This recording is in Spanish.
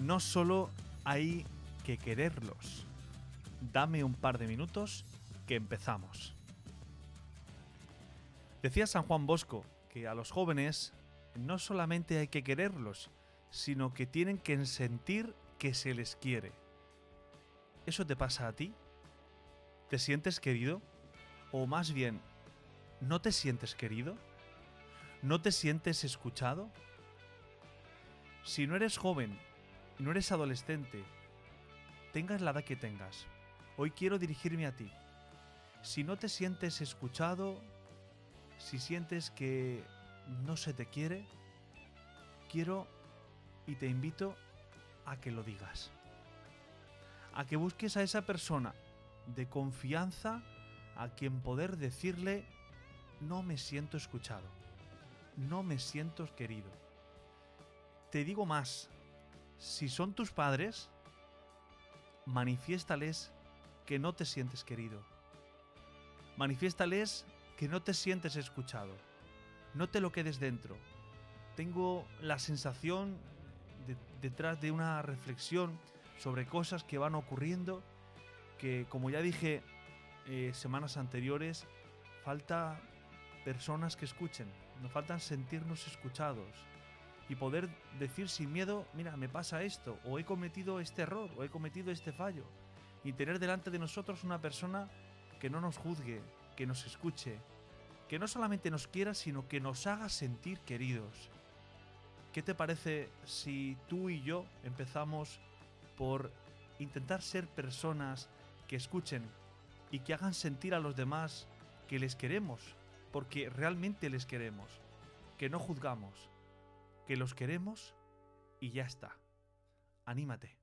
no solo hay que quererlos. Dame un par de minutos que empezamos. Decía San Juan Bosco que a los jóvenes no solamente hay que quererlos, sino que tienen que sentir que se les quiere. ¿Eso te pasa a ti? ¿Te sientes querido? O más bien, ¿no te sientes querido? ¿No te sientes escuchado? Si no eres joven, no eres adolescente, tengas la edad que tengas, hoy quiero dirigirme a ti. Si no te sientes escuchado, si sientes que no se te quiere, quiero y te invito a que lo digas. A que busques a esa persona de confianza a quien poder decirle, no me siento escuchado, no me siento querido. Te digo más, si son tus padres, manifiéstales que no te sientes querido. Manifiéstales que no te sientes escuchado. No te lo quedes dentro. Tengo la sensación detrás de una reflexión sobre cosas que van ocurriendo que, como ya dije eh, semanas anteriores, falta personas que escuchen. Nos faltan sentirnos escuchados y poder decir sin miedo, mira, me pasa esto, o he cometido este error, o he cometido este fallo. Y tener delante de nosotros una persona que no nos juzgue, que nos escuche, que no solamente nos quiera, sino que nos haga sentir queridos. ¿Qué te parece si tú y yo empezamos por intentar ser personas que escuchen y que hagan sentir a los demás que les queremos, porque realmente les queremos, que no juzgamos, que los queremos y ya está. Anímate.